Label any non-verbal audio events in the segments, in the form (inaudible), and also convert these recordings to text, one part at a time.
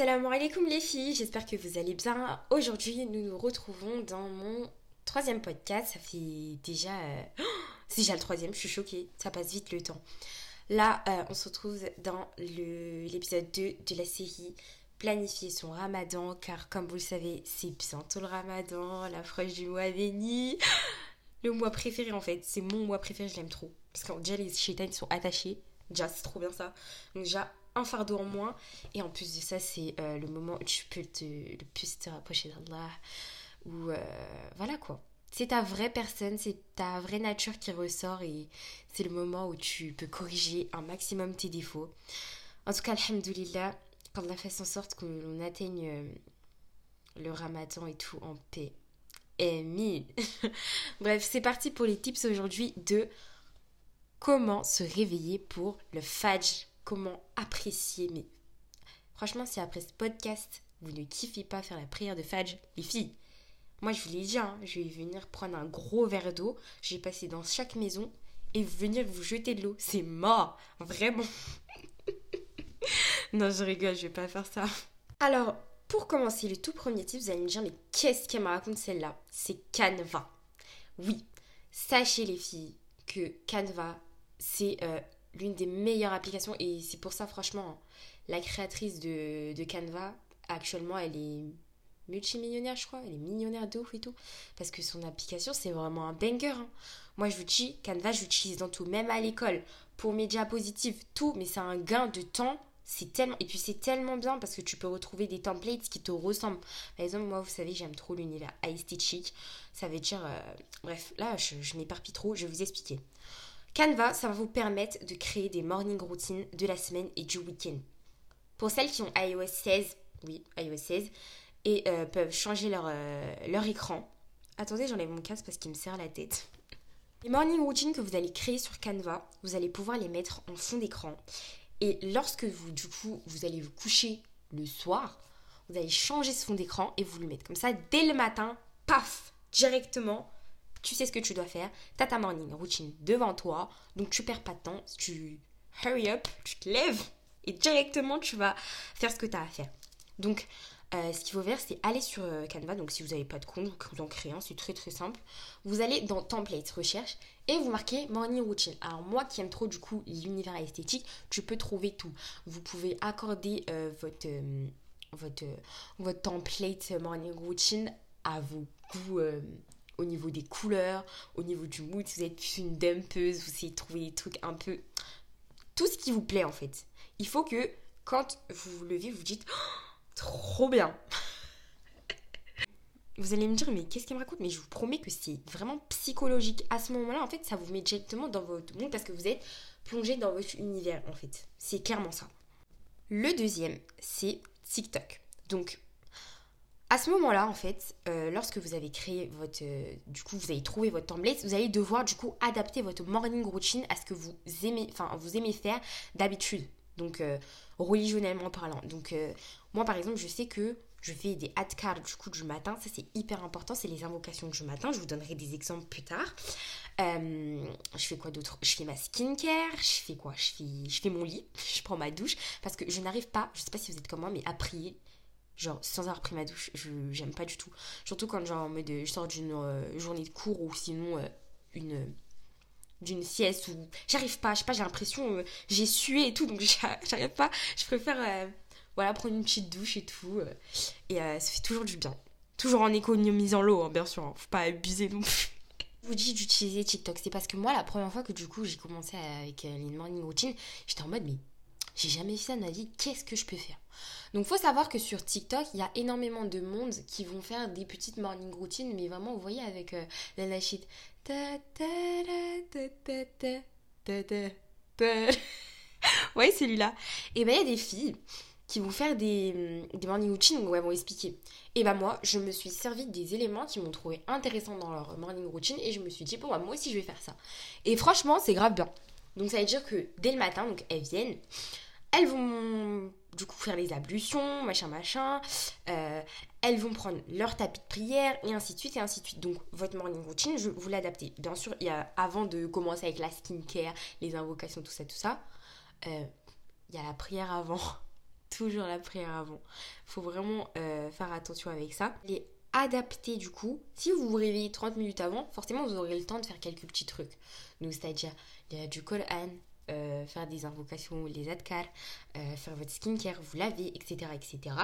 Assalamu alaikum les filles, j'espère que vous allez bien. Aujourd'hui, nous nous retrouvons dans mon troisième podcast. Ça fait déjà. euh, C'est déjà le troisième, je suis choquée, ça passe vite le temps. Là, euh, on se retrouve dans l'épisode 2 de la série Planifier son ramadan, car comme vous le savez, c'est bientôt le ramadan, l'approche du mois béni. Le mois préféré en fait, c'est mon mois préféré, je l'aime trop. Parce que déjà, les chétans sont attachés. Déjà, c'est trop bien ça. Donc, déjà, un fardeau en moins. Et en plus de ça, c'est euh, le moment où tu peux te, le plus te rapprocher d'Allah. Ou euh, voilà quoi. C'est ta vraie personne, c'est ta vraie nature qui ressort et c'est le moment où tu peux corriger un maximum tes défauts. En tout cas, alhamdoulilah, a fait en sorte qu'on atteigne euh, le ramadan et tout en paix. Amin. (laughs) Bref, c'est parti pour les tips aujourd'hui de comment se réveiller pour le fajr, comment apprécier. Mais franchement, si après ce podcast, vous ne kiffez pas faire la prière de fajr, les filles, moi je vous l'ai dit, hein, je vais venir prendre un gros verre d'eau, je vais passer dans chaque maison et venir vous jeter de l'eau. C'est mort, vraiment. (laughs) non, je rigole, je vais pas faire ça. Alors, pour commencer, le tout premier tip, vous allez me dire, mais qu'est-ce qu'elle me raconte celle-là? C'est Canva. Oui, sachez les filles que Canva, c'est euh, l'une des meilleures applications et c'est pour ça, franchement, la créatrice de, de Canva, actuellement, elle est multimillionnaire, je crois. Elle est millionnaire de ouf et tout. Parce que son application, c'est vraiment un banger. hein. Moi, je vous dis, Canva, j'utilise dans tout, même à l'école, pour mes diapositives, tout, mais c'est un gain de temps. C'est tellement et puis c'est tellement bien parce que tu peux retrouver des templates qui te ressemblent. Par exemple, moi, vous savez, j'aime trop l'univers aesthetic. Ça veut dire, euh, bref, là, je, je m'éparpille trop. Je vais vous expliquer. Canva, ça va vous permettre de créer des morning routines de la semaine et du week-end. Pour celles qui ont iOS 16, oui, iOS 16, et euh, peuvent changer leur, euh, leur écran. Attendez, j'enlève mon casque parce qu'il me serre la tête. Les morning routines que vous allez créer sur Canva, vous allez pouvoir les mettre en fond d'écran. Et lorsque vous, du coup, vous allez vous coucher le soir, vous allez changer ce fond d'écran et vous le mettre comme ça dès le matin, paf, directement. Tu sais ce que tu dois faire. Tu as ta morning routine devant toi, donc tu perds pas de temps. Tu hurry up, tu te lèves et directement tu vas faire ce que tu as à faire. Donc, euh, ce qu'il faut faire, c'est aller sur euh, Canva. Donc, si vous n'avez pas de compte, vous en créez c'est très très simple. Vous allez dans Template, recherche, et vous marquez Morning Routine. Alors, moi qui aime trop du coup l'univers esthétique, tu peux trouver tout. Vous pouvez accorder euh, votre, votre template Morning Routine à vos goûts. Au niveau des couleurs, au niveau du mood, si vous êtes plus une dumpeuse, vous essayez de trouver des trucs un peu. Tout ce qui vous plaît en fait. Il faut que quand vous vous levez, vous dites (gasps) trop bien. (laughs) Vous allez me dire, mais qu'est-ce qu'elle me raconte? Mais je vous promets que c'est vraiment psychologique. À ce moment-là, en fait, ça vous met directement dans votre monde parce que vous êtes plongé dans votre univers, en fait. C'est clairement ça. Le deuxième, c'est TikTok. Donc, à ce moment-là, en fait, euh, lorsque vous avez créé votre... euh, du coup, vous avez trouvé votre template, vous allez devoir, du coup, adapter votre morning routine à ce que vous aimez, enfin, vous aimez faire d'habitude. Donc, euh, religionnellement parlant. Donc, euh, moi, par exemple, je sais que je fais des adcards du coup du matin. Ça, c'est hyper important. C'est les invocations du matin. Je vous donnerai des exemples plus tard. Je fais quoi d'autre? Je fais ma skincare. Je fais quoi? Je fais, je fais mon lit. (laughs) Je prends ma douche. Parce que je n'arrive pas, je sais pas si vous êtes comme moi, mais à prier. Genre, sans avoir pris ma douche, j'aime pas du tout. Surtout quand genre, en mode, je sors d'une euh, journée de cours ou sinon euh, une d'une sieste ou j'arrive pas, je sais pas, j'ai l'impression euh, j'ai sué et tout donc (laughs) j'a- j'arrive pas. Je préfère euh, voilà prendre une petite douche et tout euh, et euh, ça fait toujours du bien. Toujours en économisant l'eau hein, bien sûr, hein. faut pas abuser non plus. Vous dis d'utiliser TikTok, c'est parce que moi la première fois que du coup j'ai commencé avec euh, les morning routines, j'étais en mode mais j'ai jamais fait ça de ma vie, qu'est-ce que je peux faire? Donc faut savoir que sur TikTok, il y a énormément de monde qui vont faire des petites morning routines mais vraiment vous voyez avec euh, la ta. (laughs) ouais, celui-là. Et ben il y a des filles qui vont faire des, des morning routines où elles vont expliquer. Et ben moi, je me suis servi des éléments qui m'ont trouvé intéressants dans leur morning routine et je me suis dit, bon, bah, moi aussi je vais faire ça. Et franchement, c'est grave bien. Donc ça veut dire que dès le matin, donc elles viennent, elles vont du coup faire les ablutions, machin machin. Euh, elles vont prendre leur tapis de prière et ainsi de suite et ainsi de suite. Donc votre morning routine, je vous l'adaptez. Bien sûr, il y a avant de commencer avec la skincare, les invocations, tout ça, tout ça. euh, Il y a la prière avant. (laughs) toujours la prière avant. Faut vraiment euh, faire attention avec ça. Les adapter du coup. Si vous vous réveillez 30 minutes avant, forcément vous aurez le temps de faire quelques petits trucs. Donc c'est-à-dire il y a du Coran, euh, faire des invocations, les adkar, euh, faire votre skincare, vous laver, etc., etc.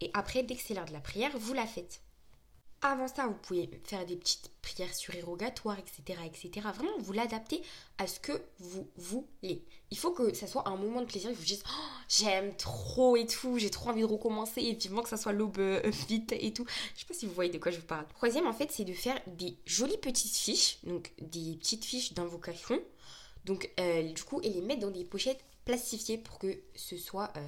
Et après, dès que c'est l'heure de la prière, vous la faites. Avant ça, vous pouvez faire des petites prières surérogatoires, etc., etc. Vraiment, vous l'adaptez à ce que vous voulez. Il faut que ça soit un moment de plaisir. Vous vous dites, oh, j'aime trop et tout, j'ai trop envie de recommencer et vivement que ça soit l'aube euh, vite et tout. Je sais pas si vous voyez de quoi je vous parle. Troisième, en fait, c'est de faire des jolies petites fiches, donc des petites fiches d'invocation. Donc, euh, du coup, et les mettre dans des pochettes plastifiées pour que ce soit. Euh,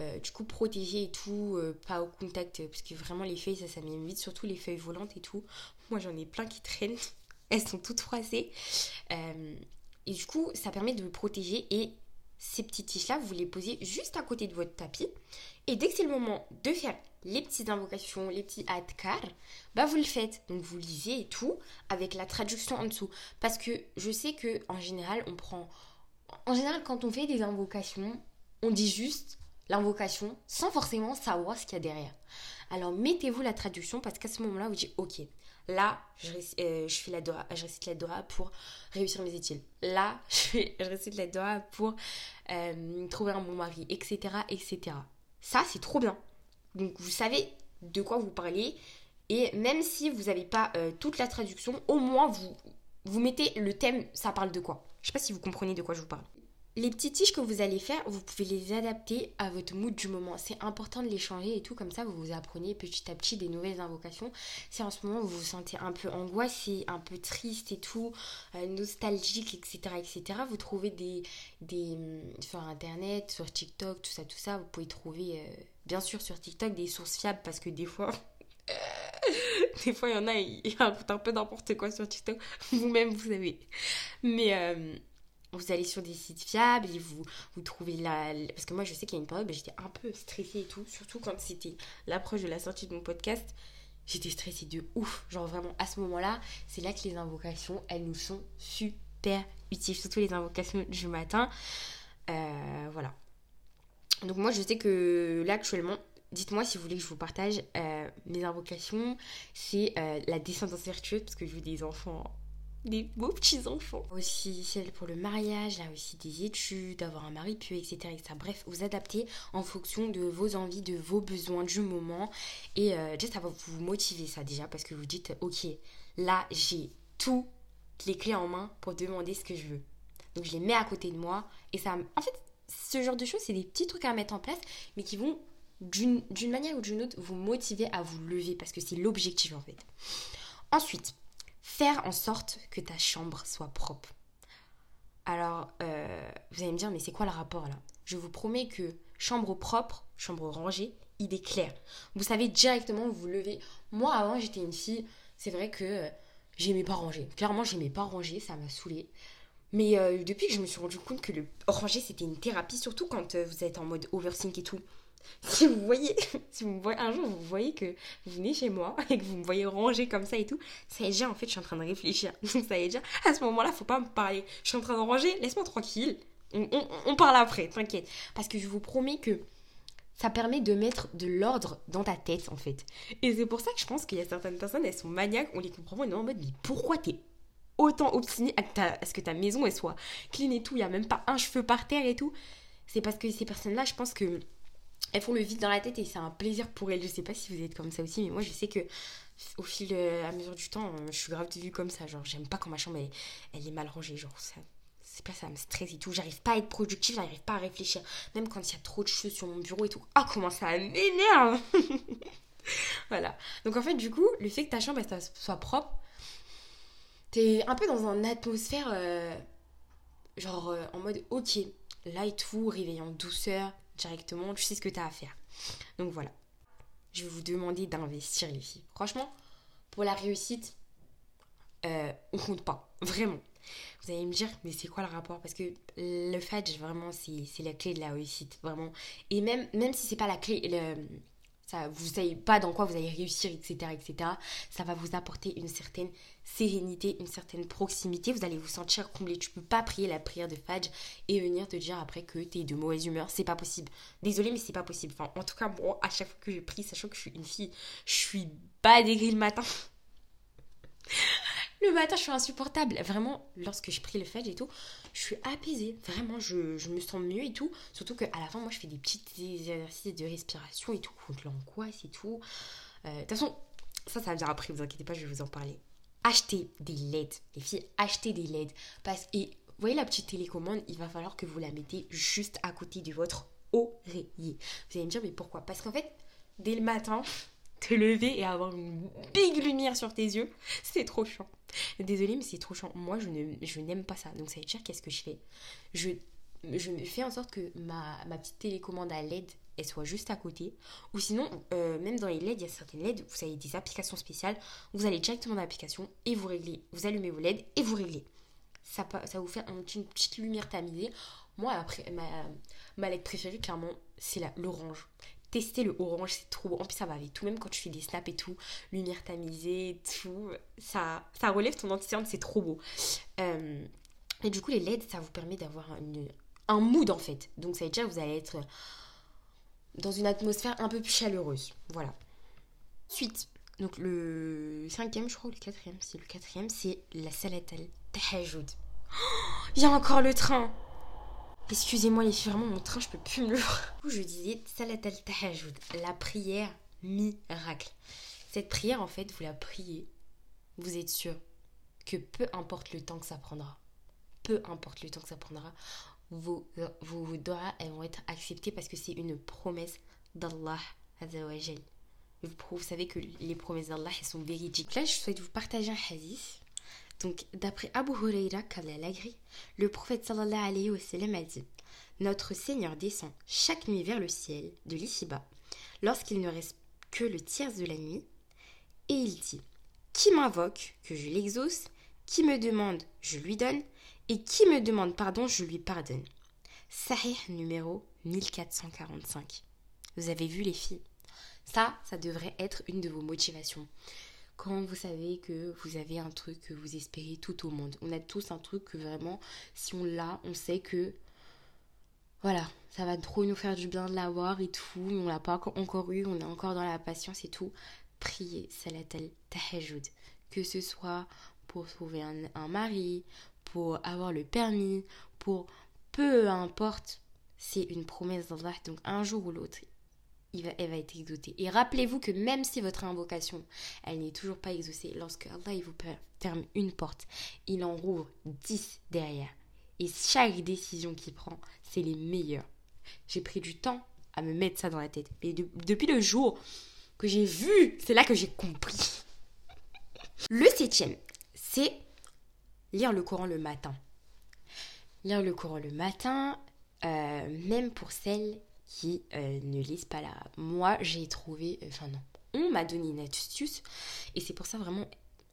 euh, du coup protégé et tout, pas au contact, parce que vraiment les feuilles ça s'abîme vite, surtout les feuilles volantes et tout. Moi j'en ai plein qui traînent, (laughs) elles sont toutes froissées. Et du coup ça permet de protéger et ces petites tiges là vous les posez juste à côté de votre tapis. Et dès que c'est le moment de faire les petites invocations, les petits adkar, bah vous le faites. Donc vous lisez et tout avec la traduction en dessous. Parce que je sais que en général on prend... En général quand on fait des invocations, on dit juste l'invocation sans forcément savoir ce qu'il y a derrière. Alors mettez-vous la traduction parce qu'à ce moment-là, vous dites ok, là je, euh, je fais la doha, je récite la doha pour réussir mes études. Là (laughs) je, je récite la doha pour euh, trouver un bon mari, etc., etc. Ça c'est trop bien. Donc vous savez de quoi vous parlez et même si vous n'avez pas euh, toute la traduction, au moins vous vous mettez le thème, ça parle de quoi? Je sais pas si vous comprenez de quoi je vous parle. Les petites tiges que vous allez faire, vous pouvez les adapter à votre mood du moment. C'est important de les changer et tout, comme ça vous vous apprenez petit à petit des nouvelles invocations. Si en ce moment vous vous sentez un peu angoissé, un peu triste et tout, euh, nostalgique, etc., etc., vous trouvez des, des hum, sur internet, sur TikTok, tout ça, tout ça, vous pouvez trouver, euh, bien sûr sur TikTok, des sources fiables parce que des fois. (laughs) des fois, il y en a, ils racontent un peu n'importe quoi sur TikTok. (laughs) Vous-même, vous savez. Mais euh, vous allez sur des sites fiables et vous, trouvez la... Parce que moi, je sais qu'il y a une période, bah, j'étais un peu stressée et tout, surtout quand c'était l'approche de la sortie de mon podcast. J'étais stressée de ouf. Genre vraiment, à ce moment-là, c'est là que les invocations, elles nous sont super utiles. Surtout les invocations du matin. Euh, voilà. Donc moi, je sais que là, actuellement, dites-moi si vous voulez que je vous partage euh, mes invocations. C'est euh, la descendance vertueuse, parce que je veux des enfants des beaux petits enfants. Aussi celle pour le mariage, là aussi des études, d'avoir un mari pieux, etc.. Bref, vous adaptez en fonction de vos envies, de vos besoins du moment. Et euh, ça va vous motiver ça déjà parce que vous dites, ok, là j'ai toutes les clés en main pour demander ce que je veux. Donc je les mets à côté de moi et ça... En fait, ce genre de choses, c'est des petits trucs à mettre en place, mais qui vont d'une manière ou d'une autre vous motiver à vous lever parce que c'est l'objectif en fait. Ensuite, faire en sorte que ta chambre soit propre. Alors, euh, vous allez me dire, mais c'est quoi le rapport là? Je vous promets que chambre propre, chambre rangée, idée claire. Vous savez directement où vous levez. Moi, avant, j'étais une fille, c'est vrai que euh, j'aimais pas ranger. Clairement, j'aimais pas ranger, ça m'a saoulée. Mais euh, depuis que je me suis rendu compte que le ranger, c'était une thérapie, surtout quand vous êtes en mode overthink et tout. (laughs) si vous voyez, (laughs) si vous voyez, un jour vous voyez que vous venez chez moi (laughs) et que vous me voyez ranger comme ça et tout, ça y est déjà en fait je suis en train de réfléchir. Donc ça y est déjà, à ce moment-là, faut pas me parler. Je suis en train de ranger, laisse-moi tranquille. On, parle après, t'inquiète. Parce que je vous promets que ça permet de mettre de l'ordre dans ta tête en fait. Et c'est pour ça que je pense qu'il y a certaines personnes, elles sont maniaques, on les comprend pas, en mode mais pourquoi t'es autant obstiné à, ce que ta maison elle soit clean et tout, il y a même pas un cheveu par terre et tout. C'est parce que ces personnes-là, je pense que elles font le vide dans la tête et c'est un plaisir pour elles. Je sais pas si vous êtes comme ça aussi, mais moi je sais que au fil à mesure du temps, je suis grave devenue comme ça. Genre, j'aime pas quand ma chambre elle, est mal rangée. Genre, ça, c'est pas ça me stresse et tout. J'arrive pas à être productive, j'arrive pas à réfléchir. Même quand il y a trop de choses sur mon bureau et tout. Ah, comment ça m'énerve (laughs) Voilà. Donc en fait, du coup, le fait que ta chambre soit propre, t'es un peu dans une atmosphère euh, genre euh, en mode ok, là et tout, réveillant douceur, directement, tu sais ce que tu as à faire. Donc voilà. Je vais vous demander d'investir les filles. Franchement, pour la réussite, euh, on compte pas. Vraiment. Vous allez me dire, mais c'est quoi le rapport? Parce que le fait, vraiment, c'est la clé de la réussite. Vraiment. Et même, même si c'est pas la clé, ça, vous savez pas dans quoi vous allez réussir, etc., etc. Ça va vous apporter une certaine sérénité, une certaine proximité. Vous allez vous sentir comblé. Tu peux pas prier la prière de Fajr et venir te dire après que tu es de mauvaise humeur. C'est pas possible. Désolée, mais c'est pas possible. Enfin, en tout cas, moi, à chaque fois que je prie, sachant que je suis une fille, je suis pas dégris le matin. (laughs) le matin, je suis insupportable. Vraiment, lorsque je prie le Fajr et tout, je suis apaisée. Vraiment, je, me sens mieux et tout. Surtout qu'à la fin, moi, je fais des petits exercices de respiration et tout, contre l'angoisse et tout. Euh, de toute façon, ça, ça vient après, vous inquiétez pas, je vais vous en parler. Achetez des LED, les filles, achetez des LED. Parce que, vous voyez la petite télécommande, il va falloir que vous la mettez juste à côté de votre oreiller. Vous allez me dire, mais pourquoi? Parce qu'en fait, dès le matin, te lever et avoir une big lumière sur tes yeux, c'est trop chiant. Désolée, mais c'est trop chiant. Moi, je, ne, je n'aime pas ça. Donc, ça veut dire, qu'est-ce que je fais? Je, fais en sorte que ma, ma petite télécommande à LED, elle soit juste à côté. Ou sinon, euh, même dans les LED, il y a certaines LED, vous avez des applications spéciales. Vous allez directement dans l'application et vous réglez. Vous allumez vos LED et vous réglez. Ça, ça vous fait une petite lumière tamisée. Moi, après, ma, ma LED préférée, clairement, c'est l'orange tester le orange, c'est trop beau. En plus, ça va avec tout, même quand tu fais des snaps et tout, lumière tamisée, tout, ça, ça relève ton anticerne, c'est trop beau. Euh, et du coup, les LED, ça vous permet d'avoir un mood en fait. Donc, ça veut dire que vous allez être dans une atmosphère un peu plus chaleureuse. Voilà. Ensuite, donc le cinquième, je crois, ou le quatrième, c'est le quatrième, c'est la salade al (gasps) Il y a encore le train Excusez-moi les filles, vraiment mon train, je peux plus me le... Je disais Salat al-Tahajjud, la prière miracle. Cette prière, en fait, vous la priez, vous êtes sûr que peu importe le temps que ça prendra, peu importe le temps que ça prendra, vos, vos doigts, elles vont être acceptées parce que c'est une promesse d'Allah Vous, vous savez que les promesses d'Allah, elles sont véridiques. Là, je souhaite vous partager un hadith donc, d'après Abu Huraira, le prophète a dit Notre Seigneur descend chaque nuit vers le ciel de l'ici-bas, lorsqu'il ne reste que le tiers de la nuit, et il dit Qui m'invoque, que je l'exauce, qui me demande, je lui donne, et qui me demande pardon, je lui pardonne. Sahih numéro 1445. Vous avez vu les filles? Ça, ça devrait être une de vos motivations quand vous savez que vous avez un truc que vous espérez tout au monde. On a tous un truc que vraiment, si on l'a, on sait que voilà, ça va trop nous faire du bien de l'avoir et tout. On l'a pas encore eu, on est encore dans la patience et tout. Priez Salat al-Tahajjud. Que ce soit pour trouver un, un mari, pour avoir le permis, pour peu importe, c'est une promesse d'Allah. Donc un jour ou l'autre, elle va être exaucée. Et rappelez-vous que même si votre invocation, elle n'est toujours pas exaucée, lorsque Allah il vous ferme une porte, il en rouvre dix derrière. Et chaque décision qu'il prend, c'est les meilleures. J'ai pris du temps à me mettre ça dans la tête. Mais depuis le jour que j'ai vu, c'est là que j'ai compris. Le septième, c'est lire le Coran le matin. Lire le Coran le matin, euh, même pour celles qui euh, ne lisent pas l'arabe. Moi, j'ai trouvé, enfin non, on m'a donné une astuce et c'est pour ça vraiment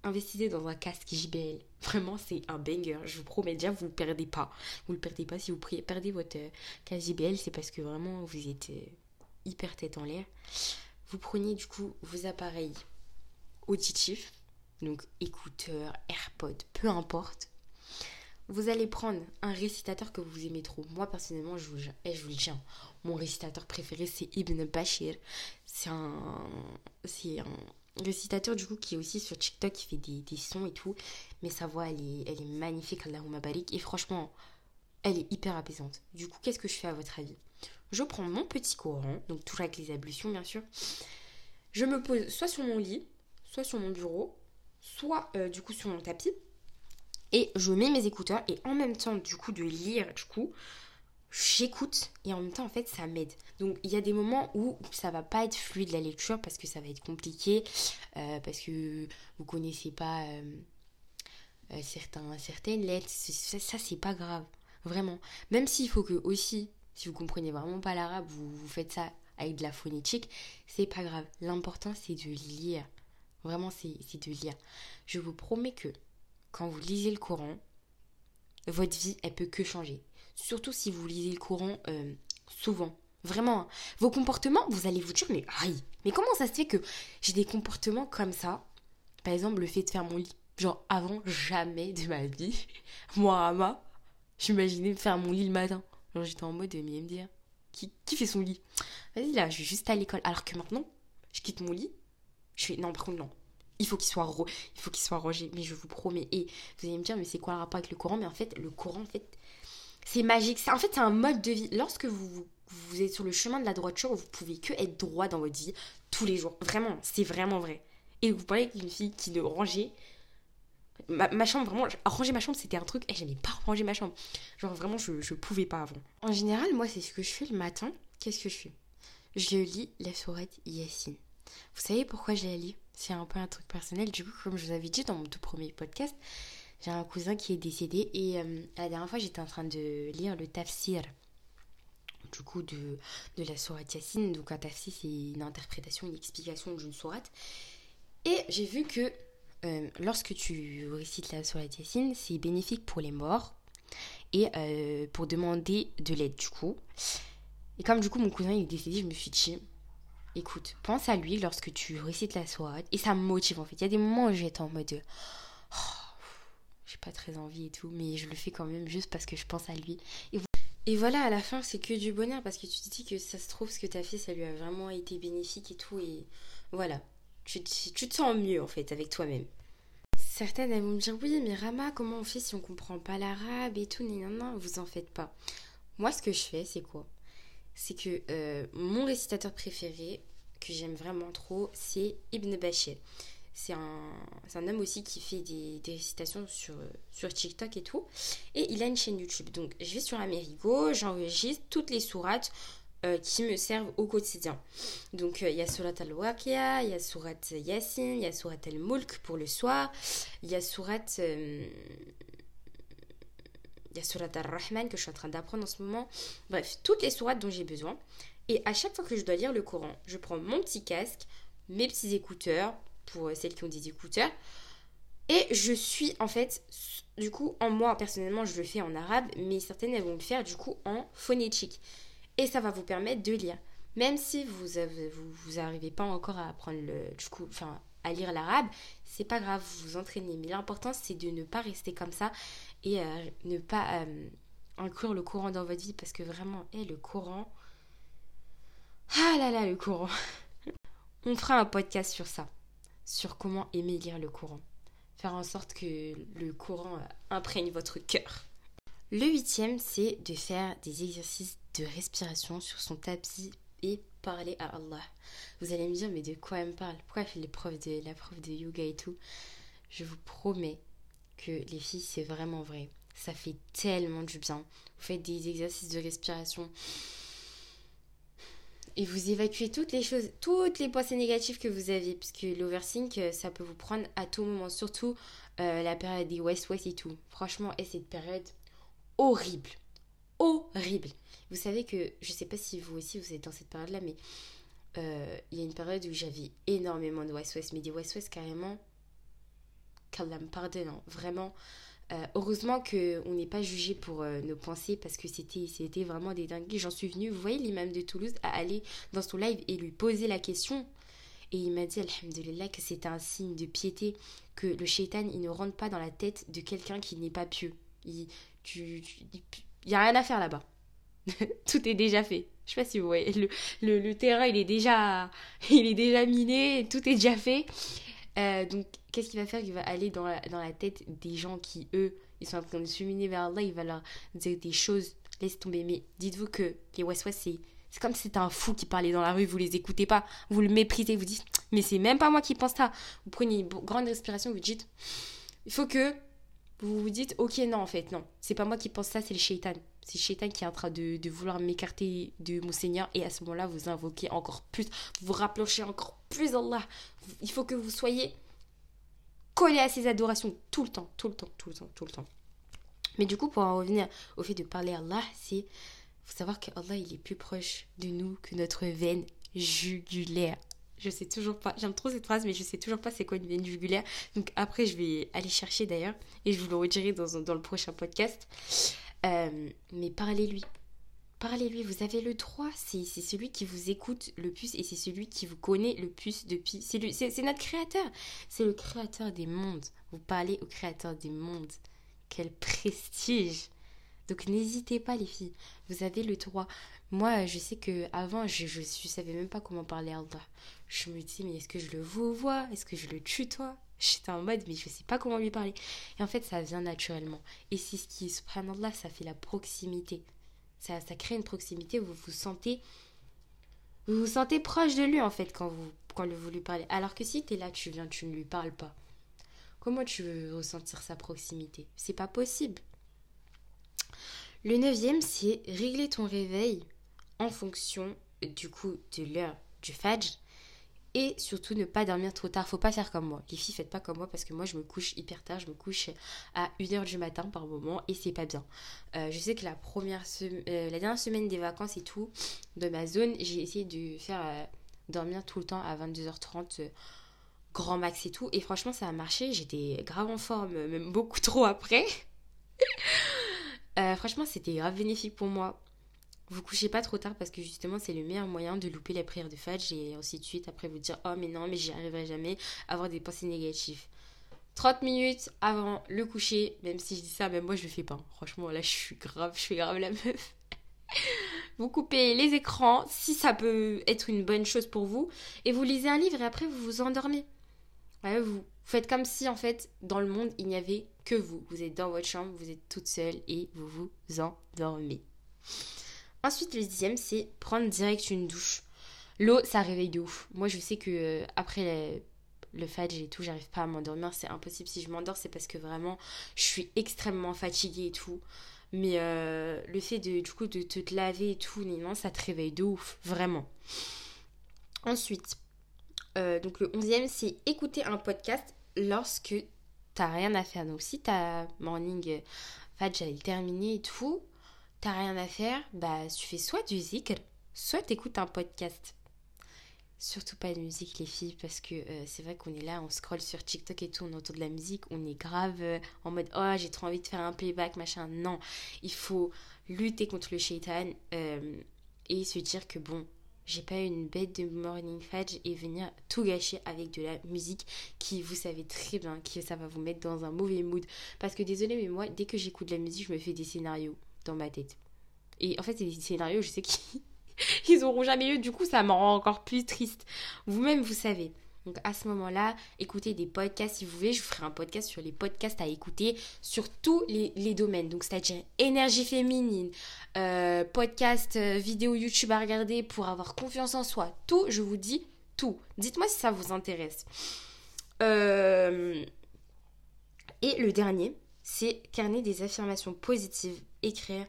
investissez dans un casque JBL. (laughs) Vraiment, c'est un banger. Je vous promets déjà, vous ne le perdez pas. Vous ne le perdez pas si vous perdez votre euh, casque JBL, c'est parce que vraiment vous êtes euh, hyper tête en l'air. Vous prenez du coup vos appareils auditifs, donc écouteurs, AirPods, peu importe. Vous allez prendre un récitateur que vous aimez trop. Moi, personnellement, je vous, je vous le tiens. Mon récitateur préféré, c'est Ibn Bashir. C'est un, un récitateur, du coup, qui est aussi sur TikTok, qui fait des, des sons et tout. Mais sa voix, elle est, elle est magnifique, Allahumma barik. Et franchement, elle est hyper apaisante. Du coup, qu'est-ce que je fais à votre avis? Je prends mon petit Coran, donc toujours avec les ablutions, bien sûr. Je me pose soit sur mon lit, soit sur mon bureau, soit euh, du coup sur mon tapis et je mets mes écouteurs et en même temps du coup de lire du coup j'écoute et en même temps en fait ça m'aide. Donc il y a des moments où ça va pas être fluide la lecture parce que ça va être compliqué euh, parce que vous connaissez pas euh, euh, certains, certaines lettres ça, ça c'est pas grave vraiment. Même s'il faut que aussi si vous comprenez vraiment pas l'arabe vous, faites ça avec de la phonétique c'est pas grave. L'important c'est de lire. Vraiment c'est de lire. Je vous promets que quand vous lisez le Coran, votre vie, elle peut que changer. Surtout si vous lisez le Coran euh, souvent. Vraiment. hein. Vos comportements, vous allez vous dire, mais aïe, mais comment ça se fait que j'ai des comportements comme ça? Par exemple, le fait de faire mon lit. Genre, avant, jamais de ma vie, (laughs) moi, Ama, j'imaginais faire mon lit le matin. Genre, j'étais en mode, mais me dire, qui, qui fait son lit? Vas-y, là, je vais juste à l'école. Alors que maintenant, je quitte mon lit, je fais, non, par contre, non. Il faut qu'il soit, ro- il faut qu'il soit rangé, mais je vous promets. Et vous allez me dire, mais c'est quoi le rapport avec le Coran? Mais en fait, le Coran, en fait, c'est magique. En fait, c'est un mode de vie. Lorsque vous, vous, êtes sur le chemin de la droiture, vous pouvez que être droit dans votre vie tous les jours. Vraiment, c'est vraiment vrai. Et vous parlez avec une fille qui ne rangeait. Ma, chambre, vraiment, ranger ma chambre, c'était un truc. Et j'aimais pas ranger ma chambre. Genre, vraiment, je, je pouvais pas avant. En général, moi, c'est ce que je fais le matin. Qu'est-ce que je fais? Je lis la sourate Yassine. Vous savez pourquoi je la lis? C'est un peu un truc personnel. Du coup, comme je vous avais dit dans mon tout premier podcast, j'ai un cousin qui est décédé et euh, la dernière fois j'étais en train de lire le tafsir du coup de, de la sourate Yassine. Donc un tafsir c'est une interprétation, une explication d'une sourate. Et j'ai vu que euh, lorsque tu récites la sourate Yassine, c'est bénéfique pour les morts et euh, pour demander de l'aide du coup. Et comme du coup mon cousin il est décédé, je me suis dit, écoute, pense à lui lorsque tu récites la sourate et ça me motive en fait. Il y a des moments où j'étais en mode... pas très envie et tout, mais je le fais quand même juste parce que je pense à lui. Et, vo- et voilà, à la fin, c'est que du bonheur parce que tu te dis que ça se trouve, ce que t'as fait, ça lui a vraiment été bénéfique et tout. Et voilà, tu, te- sens mieux en fait avec toi-même. Certaines, elles vont me dire Oui, mais Rama, comment on fait si on comprend pas l'arabe et tout Non, non, vous en faites pas. Moi, ce que je fais, c'est quoi? C'est que euh, mon récitateur préféré, que j'aime vraiment trop, c'est Ibn Bashir. C'est un, homme aussi qui fait des, des récitations sur, TikTok et tout. Et il a une chaîne YouTube. Donc je vais sur Amerigo, j'enregistre toutes les sourates euh, qui me servent au quotidien. Donc euh, il y a Surat al-Waqi'a, il y a Surat Yasin, il y a Surat al-Mulk pour le soir, il y a Surat... euh, Surat al-Rahman que je suis en train d'apprendre en ce moment. Bref, toutes les sourates dont j'ai besoin. Et à chaque fois que je dois lire le Coran, je prends mon petit casque, mes petits écouteurs, pour euh, celles qui ont des écouteurs. Et je suis en fait, du coup, en moi personnellement, je le fais en arabe, mais certaines elles vont le faire du coup en phonétique. Et ça va vous permettre de lire. Même si vous avez, vous, arrivez pas encore à apprendre le, du coup, enfin, à lire l'arabe, c'est pas grave, vous vous entraînez. Mais l'important c'est de ne pas rester comme ça et euh, ne pas euh, inclure le courant dans votre vie parce que vraiment, eh, le courant. Ah là là, le courant. (laughs) On fera un podcast sur ça sur comment aimer lire le Coran. Faire en sorte que le Coran euh, imprègne votre cœur. Le huitième, c'est de faire des exercices de respiration sur son tapis et parler à Allah. Vous allez me dire, mais de quoi elle me parle? Pourquoi elle fait les profs de, la prof de yoga et tout? Je vous promets que les filles, c'est vraiment vrai. Ça fait tellement du bien. Vous faites des exercices de respiration et vous évacuez toutes les choses, toutes les pensées négatives que vous avez, puisque l'oversing, euh, ça peut vous prendre à tout moment, surtout euh, la période des West-West et tout. Franchement, et cette période horrible, horrible. Vous savez que, je sais pas si vous aussi vous êtes dans cette période-là, mais euh, il y a une période où j'avais énormément de West-West, mais des West-West carrément, qu'Allah me pardonne, hein, vraiment. Euh, heureusement qu'on n'est pas jugé pour euh, nos pensées parce que c'était vraiment des dingueries. J'en suis venue, vous voyez, l'imam de Toulouse à aller dans son live et lui poser la question. Et il m'a dit, alhamdulillah, que c'était un signe de piété, que le shaitan, il ne rentre pas dans la tête de quelqu'un qui n'est pas pieux. Il tu, il y a rien à faire là-bas. (laughs) Tout est déjà fait. Je sais pas si vous voyez, le, le, le terrain, il est déjà, (laughs) il est déjà miné, tout est déjà fait. Euh, donc, qu'est-ce qu'il va faire? Il va aller dans la, tête des gens qui, eux, ils sont en train de cheminer vers Allah. Il va leur dire des choses. Laisse tomber. Mais dites-vous que les West-West, c'est, c'est comme si c'était un fou qui parlait dans la rue. Vous les écoutez pas. Vous le méprisez. Vous dites, mais c'est même pas moi qui pense ça. Vous prenez une grande respiration. Vous dites, il faut que vous vous dites, ok, non, en fait, non. C'est pas moi qui pense ça, c'est le shaitan. C'est le shaitan qui est en train de, de vouloir m'écarter de mon Seigneur. Et à ce moment-là, vous invoquez encore plus. Vous rapprochez encore plus Allah. Il faut que vous soyez collé à ses adorations tout le temps, tout le temps, tout le temps, tout le temps. Mais du coup, pour en revenir au fait de parler à Allah, c'est faut savoir que Allah il est plus proche de nous que notre veine jugulaire. Je sais toujours pas, j'aime trop cette phrase, mais je sais toujours pas c'est quoi une veine jugulaire. Donc après, je vais aller chercher d'ailleurs, et je vous le redirai dans, dans le prochain podcast. Euh, mais parlez-lui. Parlez-lui, vous avez le droit. C'est celui qui vous écoute le plus et c'est celui qui vous connaît le plus depuis. C'est notre créateur. C'est le créateur des mondes. Vous parlez au créateur des mondes. Quel prestige. Donc n'hésitez pas les filles. Vous avez le droit. Moi, je sais que avant, je ne savais même pas comment parler à Allah. Je me disais, mais est-ce que je le vois? Est-ce que je le tutoie? J'étais en mode, mais je sais pas comment lui parler. Et en fait, ça vient naturellement. Et c'est ce qui, subhanallah, ça fait la proximité. Ça, crée une proximité vous vous sentez. Vous vous sentez proche de lui, en fait, quand vous, quand lui parlez. Alors que si tu es là, tu viens, tu ne lui parles pas. Comment tu veux ressentir sa proximité? C'est pas possible. Le neuvième, c'est régler ton réveil en fonction du coup de l'heure du fajr et surtout ne pas dormir trop tard. Faut pas faire comme moi. Les filles, faites pas comme moi parce que moi je me couche hyper tard. Je me couche à 1h du matin par moment et c'est pas bien. Euh, je sais que la première euh, la dernière semaine des vacances et tout de ma zone, j'ai essayé de faire euh, dormir tout le temps à 22h30 grand max et tout et franchement ça a marché. J'étais grave en forme, même beaucoup (laughs) trop après. franchement, c'était grave bénéfique pour moi vous couchez pas trop tard parce que justement c'est le meilleur moyen de louper la prière de Fajr et ainsi de suite. Après vous dire oh mais non mais j'y arriverai jamais, avoir des pensées négatives. 30 minutes avant le coucher, même si je dis ça, même moi je le fais pas. Franchement là je suis grave, je suis grave la meuf. (laughs) vous coupez les écrans si ça peut être une bonne chose pour vous et vous lisez un livre et après vous vous endormez. Vous faites comme si en fait dans le monde il n'y avait que vous. Vous êtes dans votre chambre, vous êtes toute seule et vous vous endormez. Ensuite, le dixième, c'est prendre direct une douche. L'eau, ça réveille de ouf. Moi, je sais que euh, après le fadj et tout, j'arrive pas à m'endormir. C'est impossible. Si je m'endors, c'est parce que vraiment, je suis extrêmement fatiguée et tout. Mais euh, le fait de, te laver et tout, non, ça te réveille de ouf. Vraiment. Ensuite, euh, donc le onzième, c'est écouter un podcast lorsque t'as rien à faire. Donc si ta morning fadj, elle est terminée et tout, t'as rien à faire, bah tu fais soit du zikr, soit t'écoutes un podcast. Surtout pas de musique les filles parce que euh, c'est vrai qu'on est là, on scrolle sur TikTok et tout, on entend de la musique, on est grave euh, en mode oh j'ai trop envie de faire un playback machin. Non, il faut lutter contre le shaitan euh, et se dire que bon, j'ai pas une bête de morning fudge et venir tout gâcher avec de la musique qui vous savez très bien que ça va vous mettre dans un mauvais mood. Parce que désolé mais moi dès que j'écoute de la musique je me fais des scénarios dans ma tête. Et en fait, c'est des scénarios, je sais qu'ils (laughs) auront jamais eu, du coup, ça me rend encore plus triste. Vous-même, vous savez. Donc à ce moment-là, écoutez des podcasts si vous voulez. Je vous ferai un podcast sur les podcasts à écouter sur tous les, domaines. Donc c'est-à-dire énergie féminine, euh, podcast, euh, vidéo YouTube à regarder pour avoir confiance en soi. Tout, je vous dis tout. Dites-moi si ça vous intéresse. Euh, et le dernier, c'est carnet des affirmations positives, écrire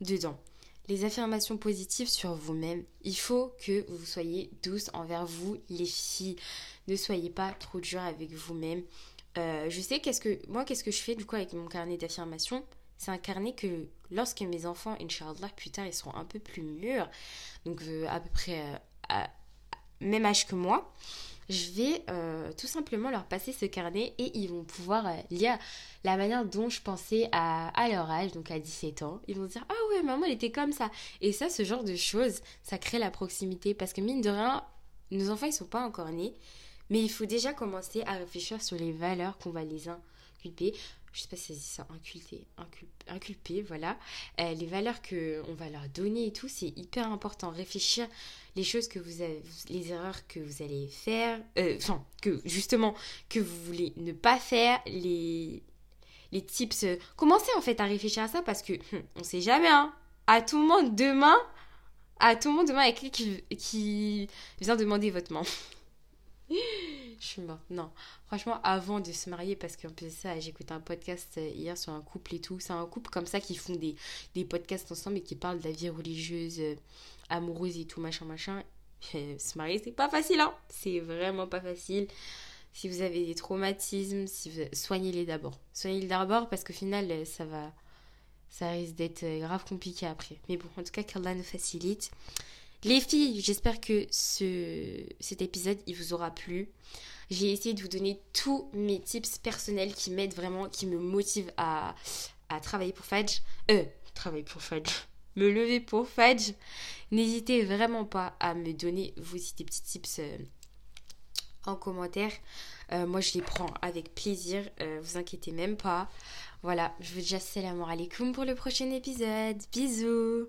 dedans. Les affirmations positives sur vous-même, il faut que vous soyez douce envers vous, les filles. Ne soyez pas trop dur avec vous-même. Euh, je sais qu'est-ce que moi qu'est-ce que je fais du coup avec mon carnet d'affirmations? C'est un carnet que lorsque mes enfants, Inch'Allah, plus tard, ils seront un peu plus mûrs, donc euh, à peu près euh, à même âge que moi, je vais euh, tout simplement leur passer ce carnet et ils vont pouvoir euh, lire la manière dont je pensais à, leur âge, donc à 17 ans. Ils vont dire Ah ouais, maman, elle était comme ça. Et ça, ce genre de choses, ça crée la proximité parce que mine de rien, nos enfants, ils sont pas encore nés, mais il faut déjà commencer à réfléchir sur les valeurs qu'on va les inculper je sais pas si ça inculter, inculper, voilà, euh, les valeurs que on va leur donner et tout, c'est hyper important. Réfléchir les choses que vous avez, les erreurs que vous allez faire, euh, enfin, que justement, que vous voulez ne pas faire, les, les tips. Commencez en fait à réfléchir à ça parce que hum, on sait jamais, hein. À tout le monde demain, à tout le monde demain, avec qui, qui vient demander votre main. (laughs) je suis morte. Non, franchement, avant de se marier, parce qu'en plus ça, j'écoutais un podcast euh, hier sur un couple et tout. C'est un couple comme ça qui font des, des podcasts ensemble et qui parlent de la vie religieuse, euh, amoureuse et tout, machin, machin. se marier, c'est pas facile, hein. C'est vraiment pas facile. Si vous avez des traumatismes, si soignez-les d'abord. Soignez-les d'abord parce qu'au final, euh, ça va. Ça risque d'être grave compliqué après. Mais bon, en tout cas, qu'Allah nous facilite. Les filles, j'espère que ce, cet épisode, il vous aura plu. J'ai essayé de vous donner tous mes tips personnels qui m'aident vraiment, qui me motivent à, à travailler pour Fadj. Euh, travailler pour Fadj. (laughs) me lever pour Fudge, n'hésitez vraiment pas à me donner vos des petits tips euh, en commentaire. Euh, moi, je les prends avec plaisir. Euh, vous inquiétez même pas. Voilà, je vous dis salam alaikum pour le prochain épisode. Bisous